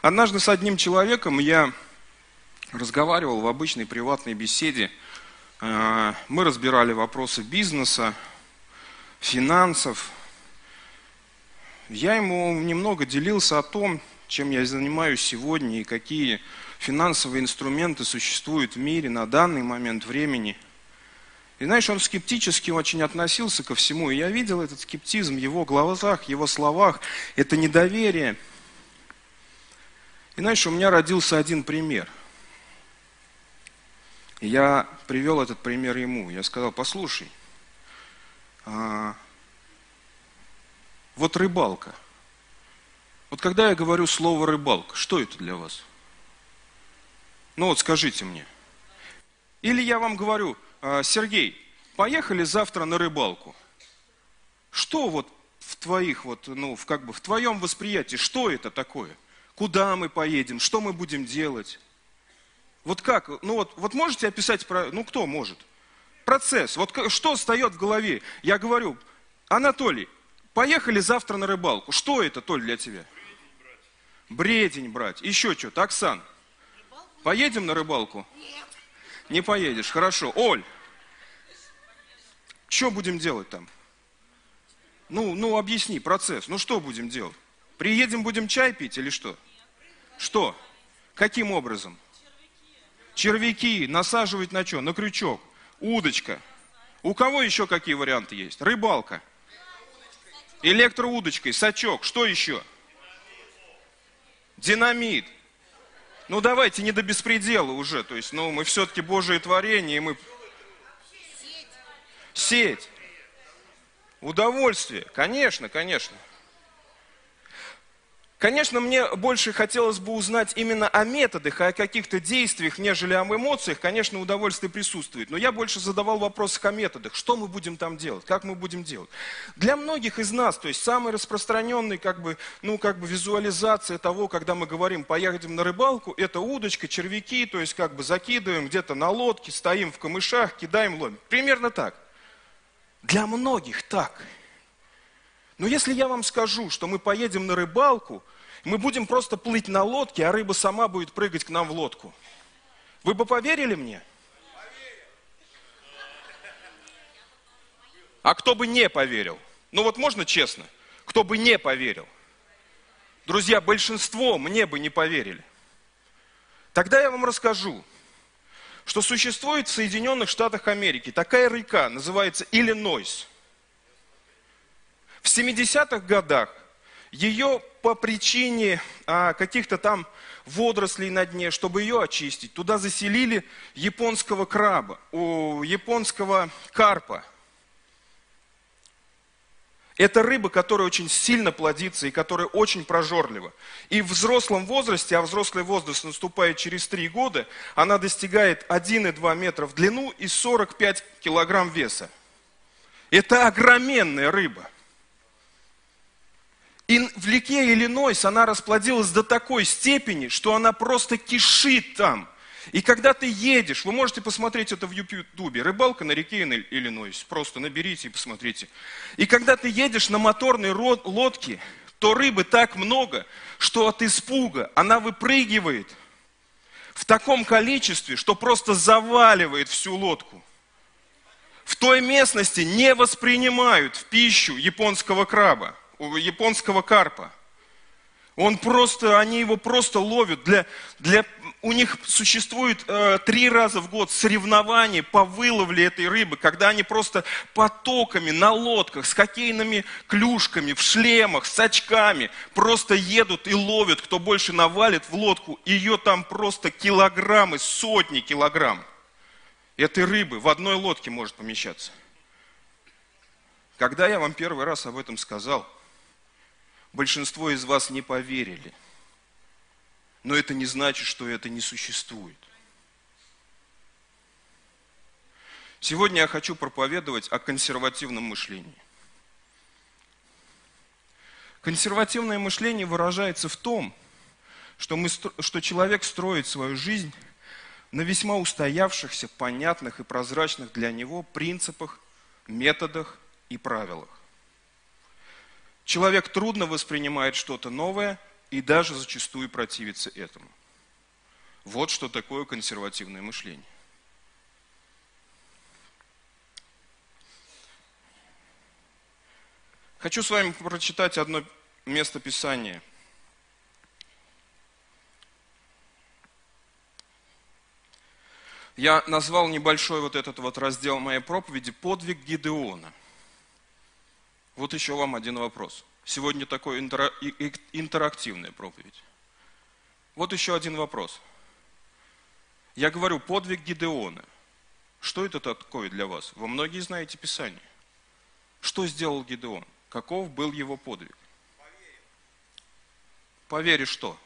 Однажды с одним человеком я разговаривал в обычной приватной беседе. Э, мы разбирали вопросы бизнеса, финансов. Я ему немного делился о том, чем я занимаюсь сегодня и какие финансовые инструменты существуют в мире на данный момент времени. И знаешь, он скептически очень относился ко всему. И я видел этот скептизм в его глазах, его словах, это недоверие. И знаешь, у меня родился один пример. И я привел этот пример ему. Я сказал, послушай, а, вот рыбалка. Вот когда я говорю слово рыбалка, что это для вас? Ну вот скажите мне. Или я вам говорю, «А, Сергей, поехали завтра на рыбалку. Что вот в твоих вот, ну, в, как бы в твоем восприятии, что это такое? Куда мы поедем? Что мы будем делать? Вот как? Ну вот, вот можете описать, про, ну кто может? Процесс. Вот что встает в голове? Я говорю, Анатолий, поехали завтра на рыбалку. Что это, Толь, для тебя? Бредень брать. Еще что-то. Оксан, поедем на рыбалку? Нет. Не поедешь. Хорошо. Оль, что будем делать там? Ну, ну, объясни процесс. Ну, что будем делать? Приедем, будем чай пить или что? Что? Каким образом? Червяки насаживать на что? На крючок. Удочка. У кого еще какие варианты есть? Рыбалка. Электроудочкой, сачок. Что еще? Динамит. Ну давайте не до беспредела уже. То есть, ну мы все-таки Божие творение, и мы... Сеть. Удовольствие. Конечно, конечно. Конечно, мне больше хотелось бы узнать именно о методах, о каких-то действиях, нежели о эмоциях. Конечно, удовольствие присутствует. Но я больше задавал вопросы о методах. Что мы будем там делать? Как мы будем делать? Для многих из нас, то есть самый распространенный как бы, ну, как бы визуализация того, когда мы говорим, поедем на рыбалку, это удочка, червяки, то есть как бы закидываем где-то на лодке, стоим в камышах, кидаем, ловим. Примерно так. Для многих так. Но если я вам скажу, что мы поедем на рыбалку, мы будем просто плыть на лодке, а рыба сама будет прыгать к нам в лодку, вы бы поверили мне? А кто бы не поверил? Ну вот можно честно, кто бы не поверил? Друзья, большинство мне бы не поверили. Тогда я вам расскажу, что существует в Соединенных Штатах Америки такая река, называется Иллинойс – в 70-х годах ее по причине а, каких-то там водорослей на дне, чтобы ее очистить, туда заселили японского краба, у японского карпа. Это рыба, которая очень сильно плодится и которая очень прожорлива. И в взрослом возрасте, а взрослый возраст наступает через 3 года, она достигает 1,2 метра в длину и 45 килограмм веса. Это огроменная рыба. И в реке Иллинойс она расплодилась до такой степени, что она просто кишит там. И когда ты едешь, вы можете посмотреть это в Ютубе, рыбалка на реке Иллинойс, просто наберите и посмотрите. И когда ты едешь на моторной лодке, то рыбы так много, что от испуга она выпрыгивает в таком количестве, что просто заваливает всю лодку. В той местности не воспринимают в пищу японского краба японского карпа. Он просто, они его просто ловят. Для, для, у них существует э, три раза в год соревнования по выловле этой рыбы, когда они просто потоками на лодках, с хоккейными клюшками, в шлемах, с очками просто едут и ловят, кто больше навалит в лодку. Ее там просто килограммы, сотни килограмм этой рыбы в одной лодке может помещаться. Когда я вам первый раз об этом сказал – большинство из вас не поверили. Но это не значит, что это не существует. Сегодня я хочу проповедовать о консервативном мышлении. Консервативное мышление выражается в том, что, мы, что человек строит свою жизнь на весьма устоявшихся, понятных и прозрачных для него принципах, методах и правилах. Человек трудно воспринимает что-то новое и даже зачастую противиться этому. Вот что такое консервативное мышление. Хочу с вами прочитать одно место Писания. Я назвал небольшой вот этот вот раздел моей проповеди «Подвиг Гидеона». Вот еще вам один вопрос. Сегодня такой интерактивная проповедь. Вот еще один вопрос. Я говорю, подвиг Гидеона. Что это такое для вас? Вы многие знаете Писание. Что сделал Гидеон? Каков был его подвиг? По вере что?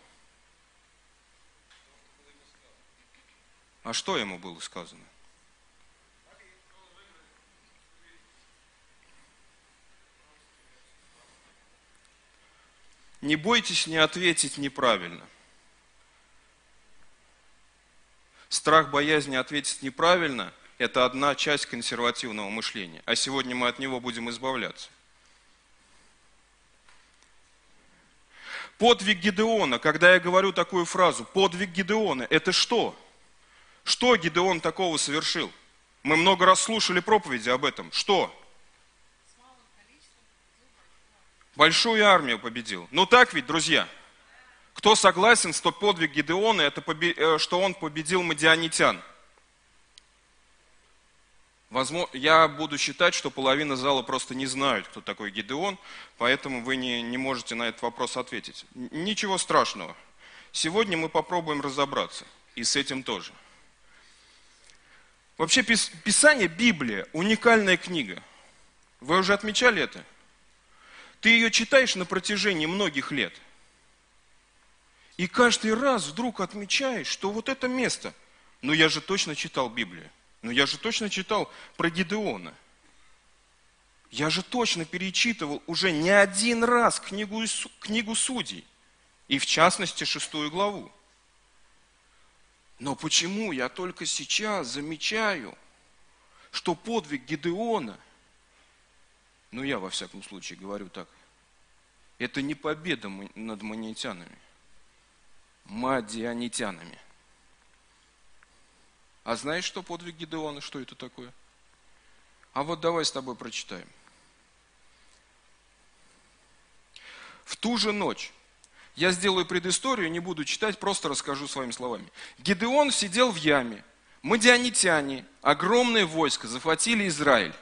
А что ему было сказано? Не бойтесь не ответить неправильно. Страх боязни ответить неправильно – это одна часть консервативного мышления. А сегодня мы от него будем избавляться. Подвиг Гидеона, когда я говорю такую фразу, подвиг Гидеона, это что? Что Гидеон такого совершил? Мы много раз слушали проповеди об этом. Что? Большую армию победил. Ну так ведь, друзья? Кто согласен, что подвиг Гидеона, это э, что он победил мадианитян? Возможно, я буду считать, что половина зала просто не знают, кто такой Гидеон, поэтому вы не, не можете на этот вопрос ответить. Ничего страшного. Сегодня мы попробуем разобраться. И с этим тоже. Вообще Писание, Библия, уникальная книга. Вы уже отмечали это? Ты ее читаешь на протяжении многих лет. И каждый раз вдруг отмечаешь, что вот это место, ну я же точно читал Библию. Но я же точно читал про Гидеона. Я же точно перечитывал уже не один раз книгу, книгу судей. И в частности шестую главу. Но почему я только сейчас замечаю, что подвиг Гидеона, ну я во всяком случае говорю так, это не победа над манитянами, мадианитянами – а знаешь, что подвиг Гидеона, что это такое? А вот давай с тобой прочитаем. В ту же ночь, я сделаю предысторию, не буду читать, просто расскажу своими словами. Гидеон сидел в яме, мадианитяне, огромное войско, захватили Израиль.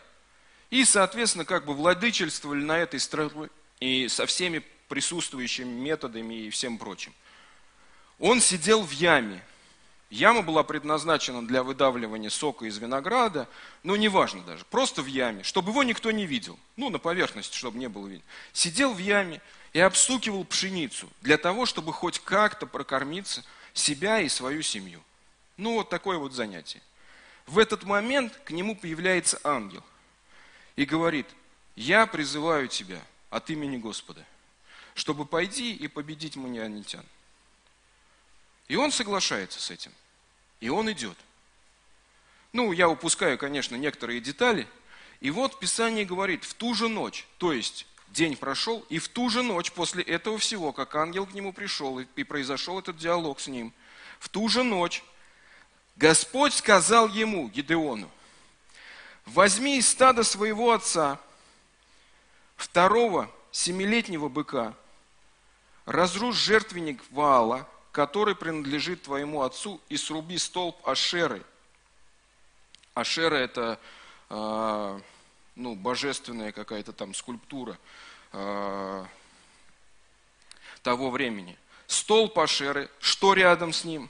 И, соответственно, как бы владычествовали на этой стране и со всеми присутствующими методами и всем прочим. Он сидел в яме, Яма была предназначена для выдавливания сока из винограда, но неважно даже, просто в яме, чтобы его никто не видел, ну, на поверхности, чтобы не было видно. Сидел в яме и обстукивал пшеницу для того, чтобы хоть как-то прокормиться себя и свою семью. Ну, вот такое вот занятие. В этот момент к нему появляется ангел и говорит, я призываю тебя от имени Господа, чтобы пойди и победить манианитян. И он соглашается с этим. И он идет. Ну, я упускаю, конечно, некоторые детали. И вот Писание говорит, в ту же ночь, то есть день прошел, и в ту же ночь после этого всего, как ангел к нему пришел, и произошел этот диалог с ним, в ту же ночь Господь сказал ему, Гидеону, возьми из стада своего отца второго семилетнего быка, разрушь жертвенник Ваала, который принадлежит твоему отцу, и сруби столб Ашеры. Ашера – это э, ну, божественная какая-то там скульптура э, того времени. Столб Ашеры, что рядом с ним?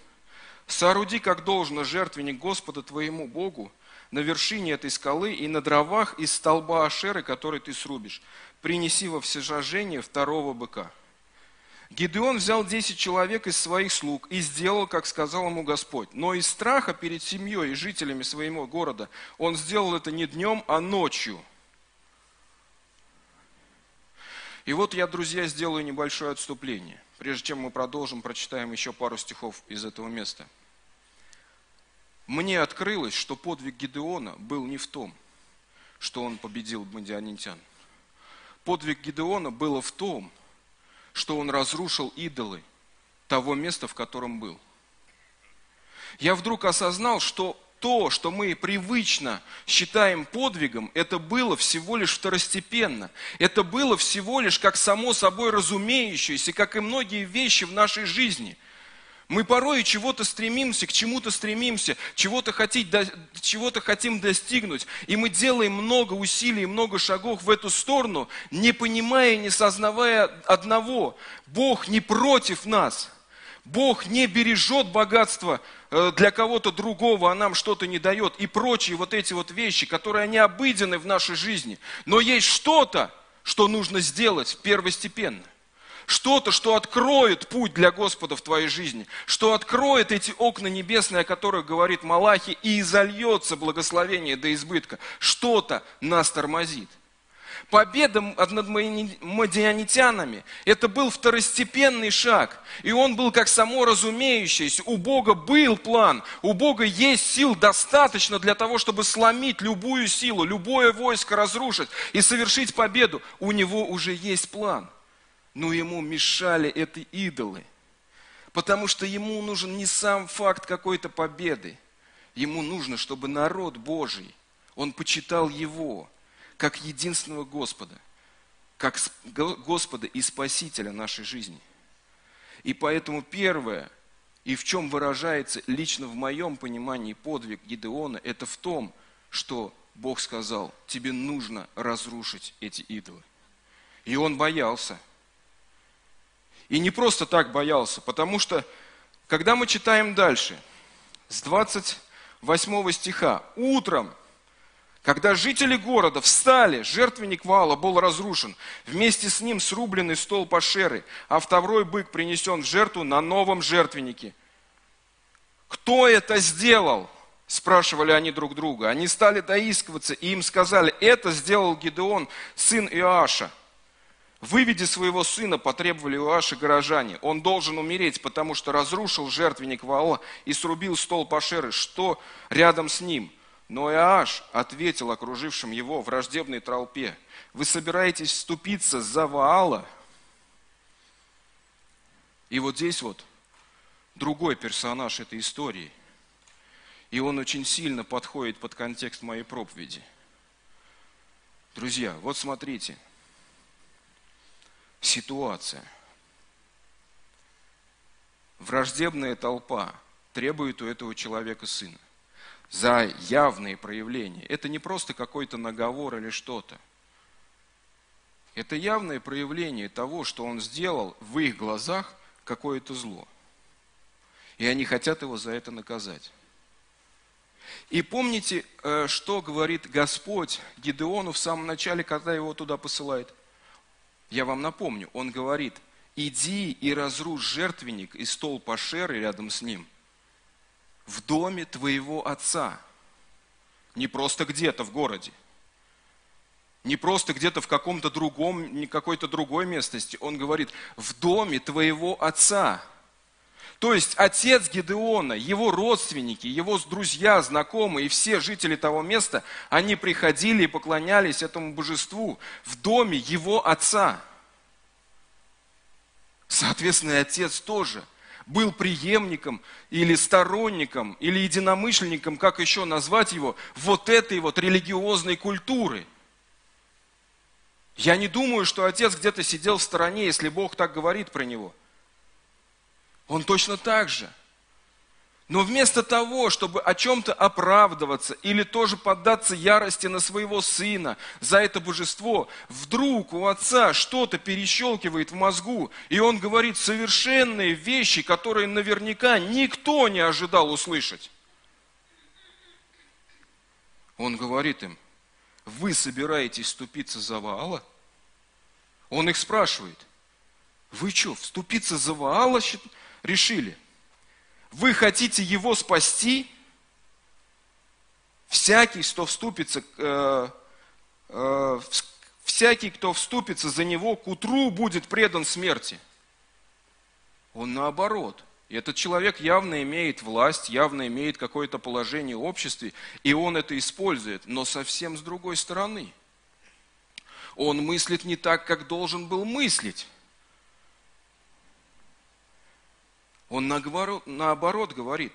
Сооруди, как должно, жертвенник Господа твоему Богу на вершине этой скалы и на дровах из столба Ашеры, который ты срубишь. Принеси во всесожжение второго быка – Гидеон взял 10 человек из своих слуг и сделал, как сказал ему Господь. Но из страха перед семьей и жителями своего города он сделал это не днем, а ночью. И вот я, друзья, сделаю небольшое отступление. Прежде чем мы продолжим, прочитаем еще пару стихов из этого места. Мне открылось, что подвиг Гидеона был не в том, что он победил мадианитян. Подвиг Гидеона было в том, что он разрушил идолы того места, в котором был. Я вдруг осознал, что то, что мы привычно считаем подвигом, это было всего лишь второстепенно. Это было всего лишь как само собой разумеющееся, как и многие вещи в нашей жизни. Мы порой чего-то стремимся, к чему-то стремимся, чего-то чего хотим достигнуть. И мы делаем много усилий, много шагов в эту сторону, не понимая, не сознавая одного. Бог не против нас. Бог не бережет богатство Э, для кого-то другого, а нам что-то не дает, и прочие вот эти вот вещи, которые они обыдены в нашей жизни. Но есть что-то, что нужно сделать первостепенно. Что-то, что откроет путь для Господа в твоей жизни, что откроет эти окна небесные, о которых говорит Малахи, и изольется благословение до избытка. Что-то нас тормозит победа над мадианитянами, это был второстепенный шаг. И он был как само разумеющийся. У Бога был план, у Бога есть сил достаточно для того, чтобы сломить любую силу, любое войско разрушить и совершить победу. У него уже есть план. Но ему мешали эти идолы. Потому что ему нужен не сам факт какой-то победы. Ему нужно, чтобы народ Божий, он почитал его, как единственного Господа, как Господа и Спасителя нашей жизни. И поэтому первое, и в чем выражается лично в моем понимании подвиг Гидеона, это в том, что Бог сказал, тебе нужно разрушить эти идолы. И он боялся. И не просто так боялся, потому что, когда мы читаем дальше, с 28 стиха, утром когда жители города встали, жертвенник Вала был разрушен, вместе с ним срубленный стол Пашеры, а второй бык принесен в жертву на новом жертвеннике. Кто это сделал? Спрашивали они друг друга. Они стали доискиваться, и им сказали, это сделал Гидеон, сын Иоаша. Выведи своего сына, потребовали Иоаши горожане. Он должен умереть, потому что разрушил жертвенник Ваала и срубил стол Пашеры. Что рядом с ним? Но Иоаш ответил окружившим его враждебной толпе, вы собираетесь вступиться за Ваала? И вот здесь вот другой персонаж этой истории. И он очень сильно подходит под контекст моей проповеди. Друзья, вот смотрите. Ситуация. Враждебная толпа требует у этого человека сына за явные проявления. Это не просто какой-то наговор или что-то. Это явное проявление того, что он сделал в их глазах какое-то зло. И они хотят его за это наказать. И помните, э, что говорит Господь Гидеону в самом начале, когда его туда посылает? Я вам напомню, он говорит, иди и разрушь жертвенник и стол Пашеры рядом с ним – в доме твоего отца. Не просто где-то в городе. Не просто где-то в каком-то другом, не какой-то другой местности. Он говорит, в доме твоего отца. То есть отец Гедеона, его родственники, его друзья, знакомые и все жители того места, они приходили и поклонялись этому божеству в доме его отца. Соответственно, и отец тоже – был преемником или сторонником, или единомышленником, как еще назвать его, вот этой вот религиозной культуры. Я не думаю, что отец где-то сидел в стороне, если Бог так говорит про него. Он точно так же – но вместо того, чтобы о чем-то оправдываться или тоже поддаться ярости на своего сына за это божество, вдруг у отца что-то перещелкивает в мозгу, и он говорит совершенные вещи, которые наверняка никто не ожидал услышать. Он говорит им, вы собираетесь вступиться за Ваала? Он их спрашивает, вы что, вступиться за Ваала решили? Вы хотите его спасти? Всякий, кто вступится, э, э, всякий, кто вступится за него, к утру будет предан смерти. Он наоборот. И этот человек явно имеет власть, явно имеет какое-то положение в обществе, и он это использует, но совсем с другой стороны. Он мыслит не так, как должен был мыслить. Он наоборот, говорит.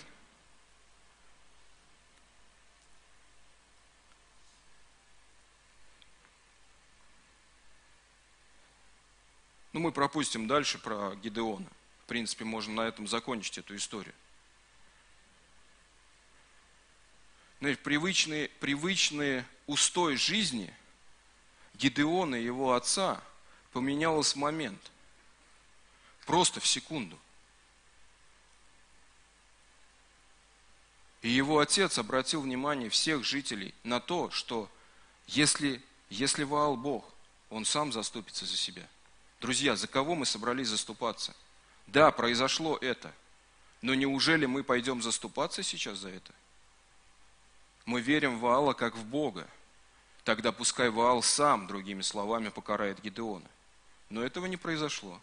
Ну, мы пропустим дальше про Гидеона. В принципе, можно на этом закончить эту историю. Знаете, привычные, привычные устой жизни Гидеона и его отца поменялось в момент. Просто в секунду. И его отец обратил внимание всех жителей на то, что если, если Ваал Бог, он сам заступится за себя. Друзья, за кого мы собрались заступаться? Да, произошло это, но неужели мы пойдем заступаться сейчас за это? Мы верим в Ваала как в Бога. Тогда пускай Ваал сам, другими словами, покарает Гидеона. Но этого не произошло,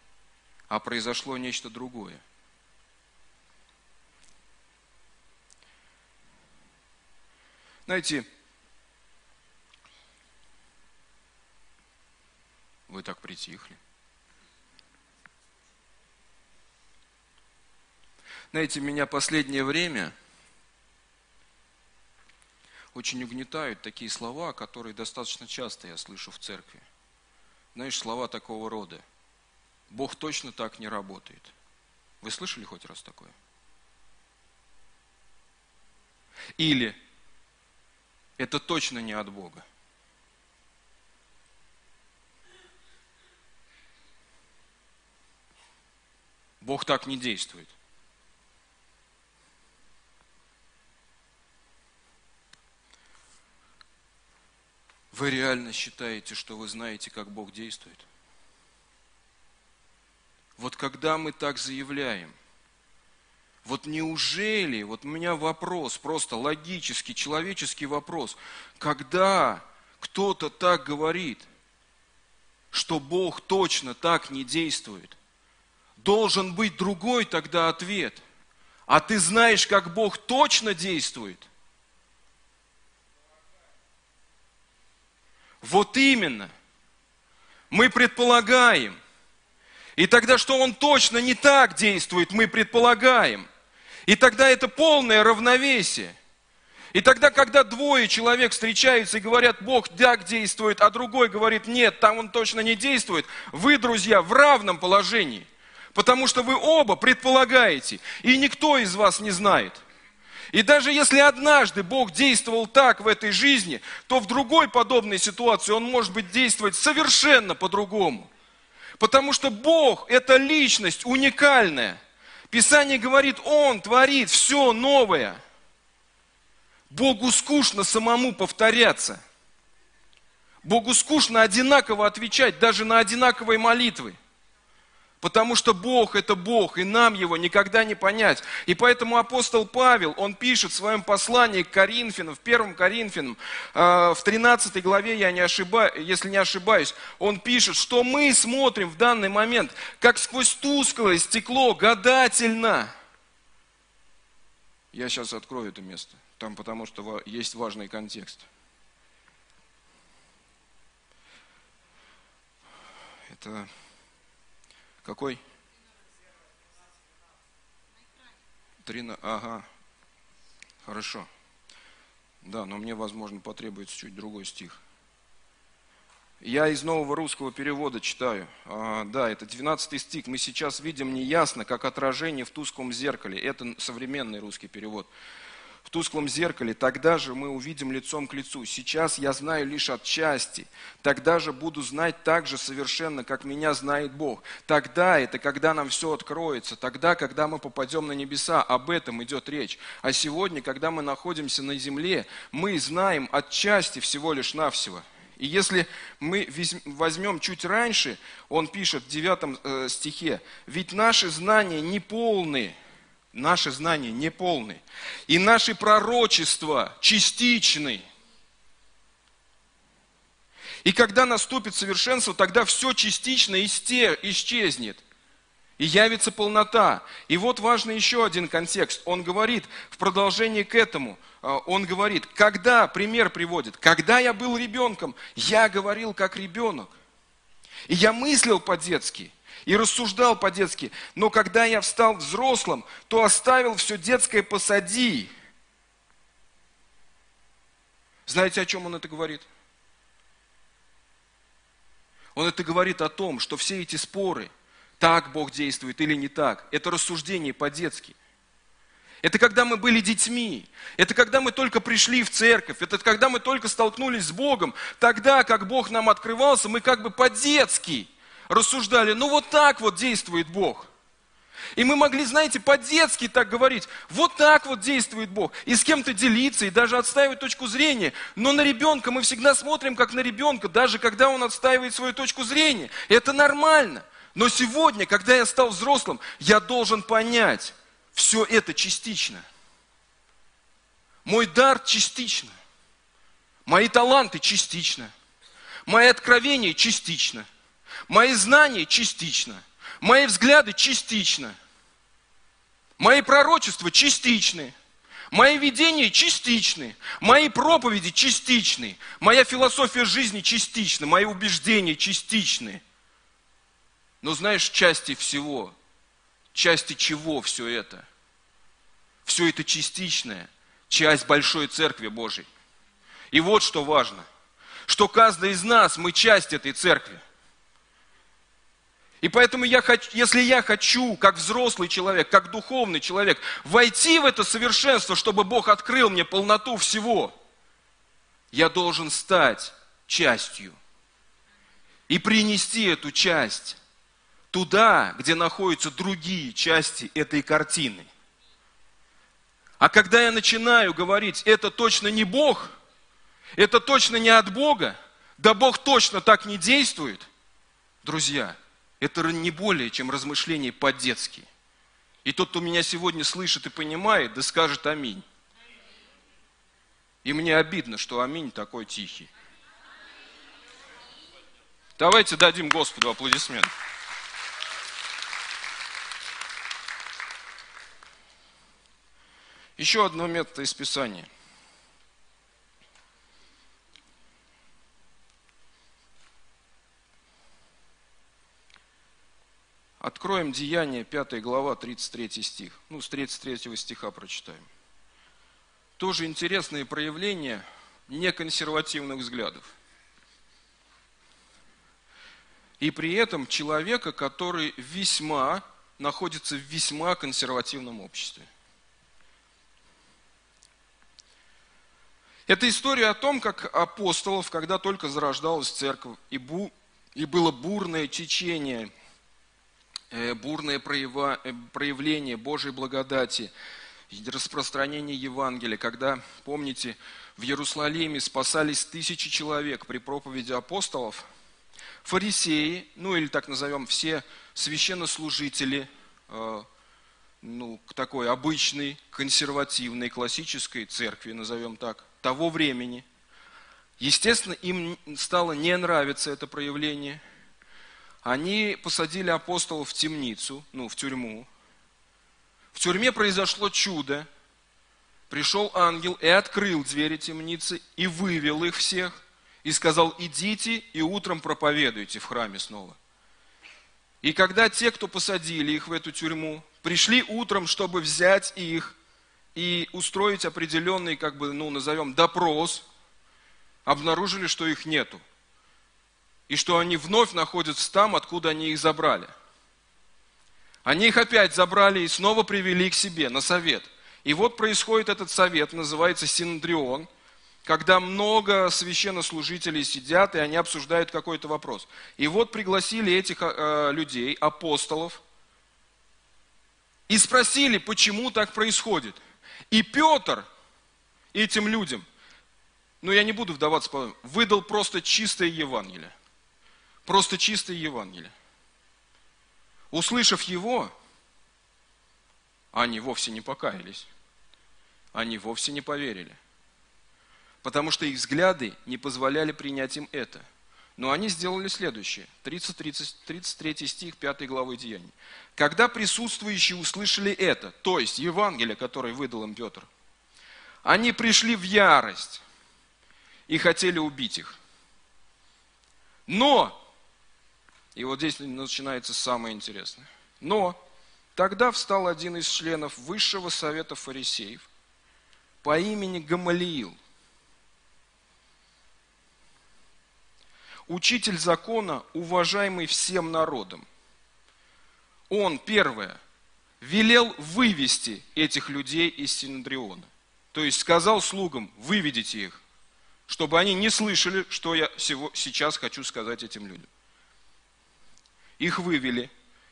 а произошло нечто другое – Знаете, вы так притихли. Знаете, меня последнее время очень угнетают такие слова, которые достаточно часто я слышу в церкви. Знаешь, слова такого рода. Бог точно так не работает. Вы слышали хоть раз такое? Или это точно не от Бога. Бог так не действует. Вы реально считаете, что вы знаете, как Бог действует? Вот когда мы так заявляем, вот неужели, вот у меня вопрос, просто логический, человеческий вопрос, когда кто-то так говорит, что Бог точно так не действует, должен быть другой тогда ответ. А ты знаешь, как Бог точно действует? Вот именно. Мы предполагаем. И тогда, что Он точно не так действует, мы предполагаем. И тогда это полное равновесие. И тогда, когда двое человек встречаются и говорят, Бог так действует, а другой говорит, нет, там он точно не действует, вы, друзья, в равном положении. Потому что вы оба предполагаете, и никто из вас не знает. И даже если однажды Бог действовал так в этой жизни, то в другой подобной ситуации Он может быть действовать совершенно по-другому. Потому что Бог – это личность уникальная – Писание говорит, Он творит все новое. Богу скучно самому повторяться. Богу скучно одинаково отвечать даже на одинаковые молитвы. Потому что Бог это Бог, и нам его никогда не понять. И поэтому апостол Павел, он пишет в своем послании к Коринфянам, в первом Коринфянам, э, в 13 главе, я не ошибаюсь, если не ошибаюсь, он пишет, что мы смотрим в данный момент, как сквозь тусклое стекло, гадательно. Я сейчас открою это место, там потому что есть важный контекст. Это какой? Трина, ага. Хорошо. Да, но мне, возможно, потребуется чуть другой стих. Я из нового русского перевода читаю. А, да, это 12 стих. Мы сейчас видим неясно, как отражение в тусклом зеркале. Это современный русский перевод тусклом зеркале, тогда же мы увидим лицом к лицу. Сейчас я знаю лишь отчасти, тогда же буду знать так же совершенно, как меня знает Бог. Тогда это когда нам все откроется, тогда, когда мы попадем на небеса, об этом идет речь. А сегодня, когда мы находимся на земле, мы знаем отчасти всего лишь навсего. И если мы возьмем чуть раньше, он пишет в 9 э, стихе, «Ведь наши знания не полные, Наши знания неполны. И наши пророчества частичны. И когда наступит совершенство, тогда все частично исчезнет. И явится полнота. И вот важный еще один контекст. Он говорит в продолжении к этому, а, он говорит, когда, пример приводит, когда я был ребенком, я говорил как ребенок. И я мыслил по-детски. И рассуждал по-детски. Но когда я встал взрослым, то оставил все детское посади. Знаете, о чем он это говорит? Он это говорит о том, что все эти споры, так Бог действует или не так, это рассуждение по-детски. Это когда мы были детьми. Это когда мы только пришли в церковь. Это когда мы только столкнулись с Богом. Тогда, как Бог нам открывался, мы как бы по-детски рассуждали. Ну вот так вот действует Бог. И мы могли, знаете, по-детски так говорить. Вот так вот действует Бог. И с кем-то делиться, и даже отстаивать точку зрения. Но на ребенка мы всегда смотрим как на ребенка, даже когда он отстаивает свою точку зрения. Это нормально. Но сегодня, когда я стал взрослым, я должен понять, все это частично. Мой дар частично. Мои таланты частично. Мои откровения частично. Мои знания частично. Мои взгляды частично. Мои пророчества частичны. Мои видения частичны. Мои проповеди частичны. Моя философия жизни частична. Мои убеждения частичны. Но знаешь, части всего, части чего все это? Все это частичная часть большой церкви Божьей. И вот что важно, что каждый из нас, мы часть этой церкви. И поэтому я хочу, если я хочу, как взрослый человек, как духовный человек, войти в это совершенство, чтобы Бог открыл мне полноту всего, я должен стать частью и принести эту часть туда, где находятся другие части этой картины. А когда я начинаю говорить, это точно не Бог, это точно не от Бога, да Бог точно так не действует, друзья, это не более, чем размышления по-детски. И тот, кто меня сегодня слышит и понимает, да скажет аминь. И мне обидно, что аминь такой тихий. Давайте дадим Господу аплодисмент. Еще одно место из Писания. Откроем Деяние, 5 глава, 33 стих. Ну, с 33 стиха прочитаем. Тоже интересные проявления неконсервативных взглядов. И при этом человека, который весьма, находится в весьма консервативном обществе. Это история о том, как апостолов, когда только зарождалась церковь, и, бу, и было бурное течение, бурное проява, э, проявление Божьей благодати, распространение Евангелия, когда, помните, в Иерусалиме спасались тысячи человек при проповеди апостолов, фарисеи, ну или так назовем, все священнослужители, э, ну, такой обычной, консервативной, классической церкви, назовем так, того времени. Естественно, им стало не нравиться это проявление. Они посадили апостолов в темницу, ну, в тюрьму. В тюрьме произошло чудо. Пришел ангел и открыл двери темницы, и вывел их всех, и сказал, идите и утром проповедуйте в храме снова. И когда те, кто посадили их в эту тюрьму, пришли утром, чтобы взять их и устроить определенный, как бы, ну, назовем, допрос, обнаружили, что их нету. И что они вновь находятся там, откуда они их забрали. Они их опять забрали и снова привели к себе на совет. И вот происходит этот совет, называется Синдрион, когда много священнослужителей сидят, и они обсуждают какой-то вопрос. И вот пригласили этих э, людей, апостолов, и спросили, почему так происходит – и Петр этим людям, ну я не буду вдаваться, выдал просто чистое Евангелие. Просто чистое Евангелие. Услышав его, они вовсе не покаялись. Они вовсе не поверили. Потому что их взгляды не позволяли принять им это. Но они сделали следующее. 30, 30, 33 стих 5 главы Деяний. Когда присутствующие услышали это, то есть Евангелие, которое выдал им Петр, они пришли в ярость и хотели убить их. Но И вот здесь начинается самое интересное. Но тогда встал один из членов Высшего Совета Фарисеев по имени Гамалиил. Учитель закона, уважаемый всем народом. Он, первое, велел вывести этих людей из Синодриона. То есть сказал слугам, выведите их, чтобы они не слышали, что я сейчас хочу сказать этим людям. Их вывели,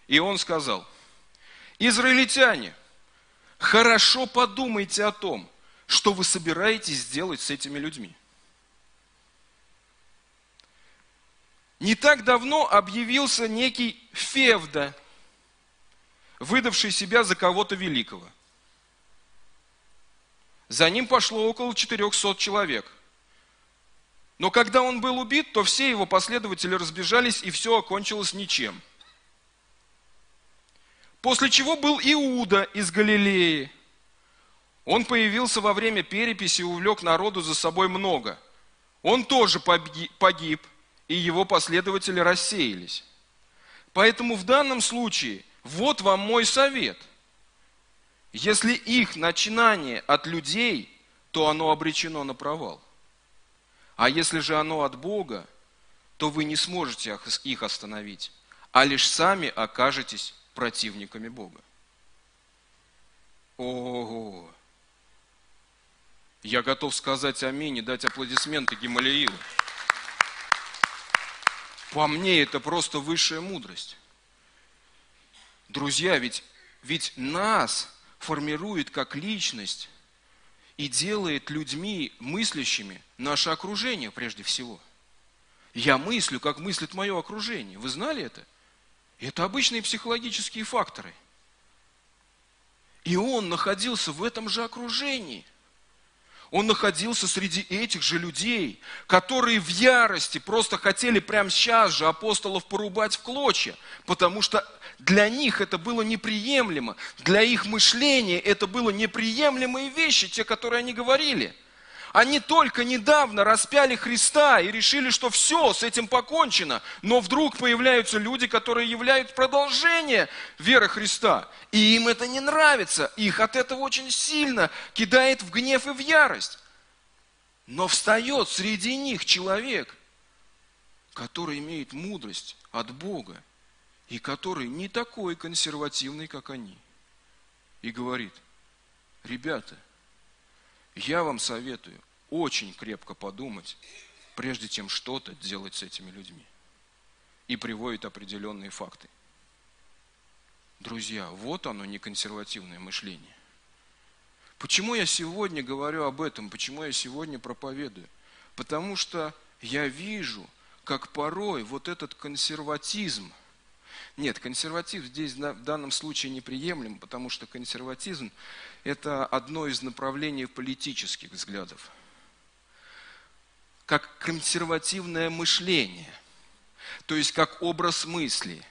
и он сказал, израильтяне, хорошо подумайте о том, что вы собираетесь сделать с этими людьми. Не так давно объявился некий Февда, выдавший себя за кого-то великого. За ним пошло около 400 человек. Но когда он был убит, то все его последователи разбежались, и все окончилось ничем. После чего был Иуда из Галилеи. Он появился во время переписи и увлек народу за собой много. Он тоже погиб, и его последователи рассеялись. Поэтому в данном случае вот вам мой совет. Если их начинание от людей, то оно обречено на провал. А если же оно от Бога, то вы не сможете их остановить, а лишь сами окажетесь противниками Бога. Ого! Я готов сказать аминь и дать аплодисменты Гималиилу. По мне это просто высшая мудрость. Друзья, ведь, ведь нас формирует как личность и делает людьми мыслящими наше окружение прежде всего. Я мыслю, как мыслит мое окружение. Вы знали это? Это обычные психологические факторы. И он находился в этом же окружении – он находился среди этих же людей, которые в ярости просто хотели прямо сейчас же апостолов порубать в клочья, потому что для них это было неприемлемо, для их мышления это было неприемлемые вещи, те, которые они говорили – они только недавно распяли Христа и решили, что все, с этим покончено. Но вдруг появляются люди, которые являются продолжение веры Христа. И им это не нравится. Их от этого очень сильно кидает в гнев и в ярость. Но встает среди них человек, который имеет мудрость от Бога и который не такой консервативный, как они. И говорит, ребята – я вам советую очень крепко подумать, прежде чем что-то делать с этими людьми. И приводит определенные факты. Друзья, вот оно неконсервативное мышление. Почему я сегодня говорю об этом? Почему я сегодня проповедую? Потому что я вижу, как порой вот этот консерватизм – нет, консерватизм здесь в данном случае неприемлем, потому что консерватизм – это одно из направлений политических взглядов. Как консервативное мышление, то есть как образ мысли,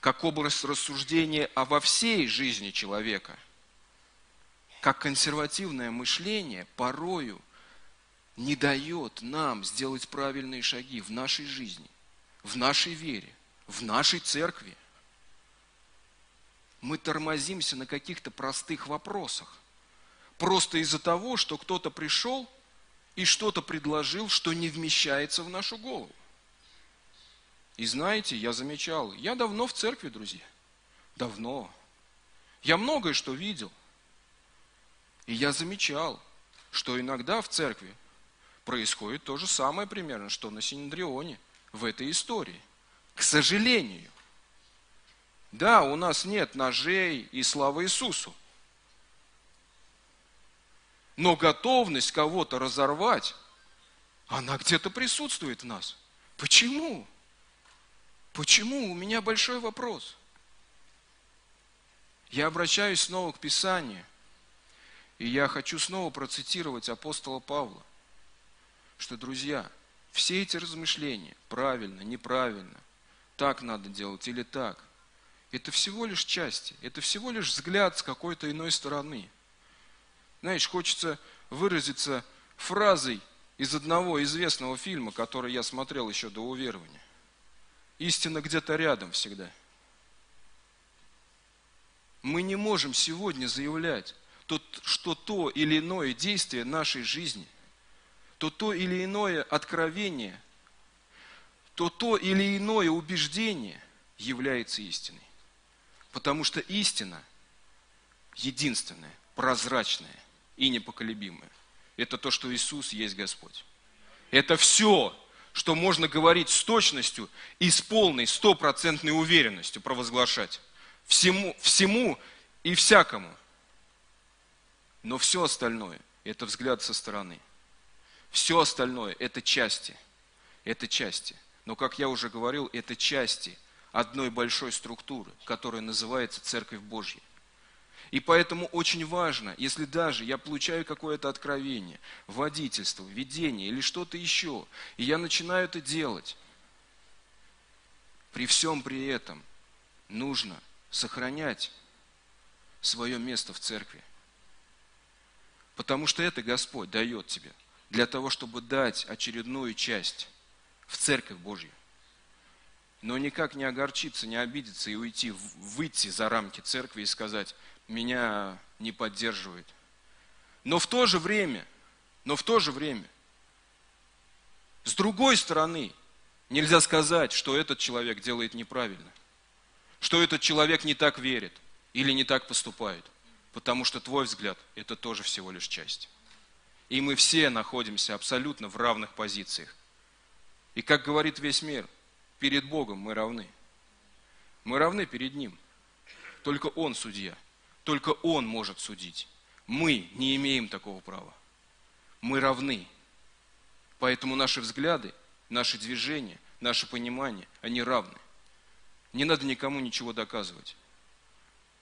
как образ рассуждения о во всей жизни человека. Как консервативное мышление порою не дает нам сделать правильные шаги в нашей жизни, в нашей вере, в нашей церкви – мы тормозимся на каких-то простых вопросах. Просто из-за того, что кто-то пришел и что-то предложил, что не вмещается в нашу голову. И знаете, я замечал, я давно в церкви, друзья. Давно. Я многое что видел. И я замечал, что иногда в церкви происходит то же самое примерно, что на Синедрионе, в этой истории. К сожалению. Да, у нас нет ножей и слава Иисусу. Но готовность кого-то разорвать, она где-то присутствует в нас. Почему? Почему? У меня большой вопрос. Я обращаюсь снова к Писанию, и я хочу снова процитировать апостола Павла, что, друзья, все эти размышления, правильно, неправильно, так надо делать или так, это всего лишь части, это всего лишь взгляд с какой-то иной стороны. Знаешь, хочется выразиться фразой из одного известного фильма, который я смотрел еще до уверования. Истина где-то рядом всегда. Мы не можем сегодня заявлять, что то или иное действие нашей жизни, то то или иное откровение, то то или иное убеждение является истиной. Потому что истина единственная, прозрачная и непоколебимая. Это то, что Иисус есть Господь. Это все, что можно говорить с точностью и с полной, стопроцентной уверенностью провозглашать. Всему, всему и всякому. Но все остальное – это взгляд со стороны. Все остальное – это части. Это части. Но, как я уже говорил, это части одной большой структуры, которая называется Церковь Божья. И поэтому очень важно, если даже я получаю какое-то откровение, водительство, видение или что-то еще, и я начинаю это делать, при всем при этом нужно сохранять свое место в церкви. Потому что это Господь дает тебе для того, чтобы дать очередную часть в церковь Божью. Но никак не огорчиться, не обидеться и уйти, выйти за рамки церкви и сказать, меня не поддерживает. Но в то же время, но в то же время, с другой стороны, нельзя сказать, что этот человек делает неправильно, что этот человек не так верит или не так поступает, потому что твой взгляд – это тоже всего лишь часть. И мы все находимся абсолютно в равных позициях. И как говорит весь мир, перед Богом мы равны. Мы равны перед Ним. Только Он судья – только Он может судить. Мы не имеем такого права. Мы равны. Поэтому наши взгляды, наши движения, наше понимание, они равны. Не надо никому ничего доказывать.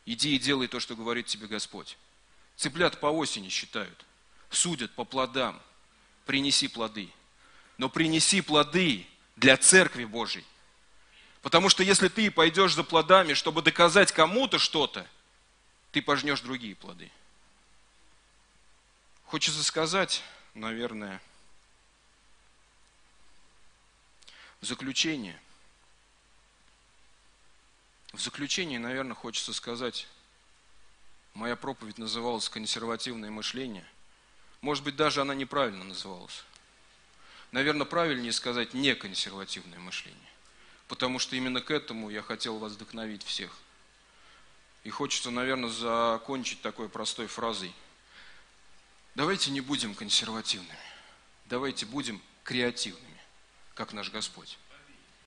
Иди и делай то, что говорит тебе Господь. Цыплят по осени считают, судят по плодам. Принеси плоды. Но принеси плоды для Церкви Божьей. Потому что если ты пойдешь за плодами, чтобы доказать кому-то что-то, ты пожнешь другие плоды. Хочется сказать, наверное, в заключение, в заключение, наверное, хочется сказать, моя проповедь называлась «Консервативное мышление». Может быть, даже она неправильно называлась. Наверное, правильнее сказать «неконсервативное мышление». Потому что именно к этому я хотел вас вдохновить всех. И хочется, наверное, закончить такой простой фразой. Давайте не будем консервативными. Давайте будем креативными, как наш Господь.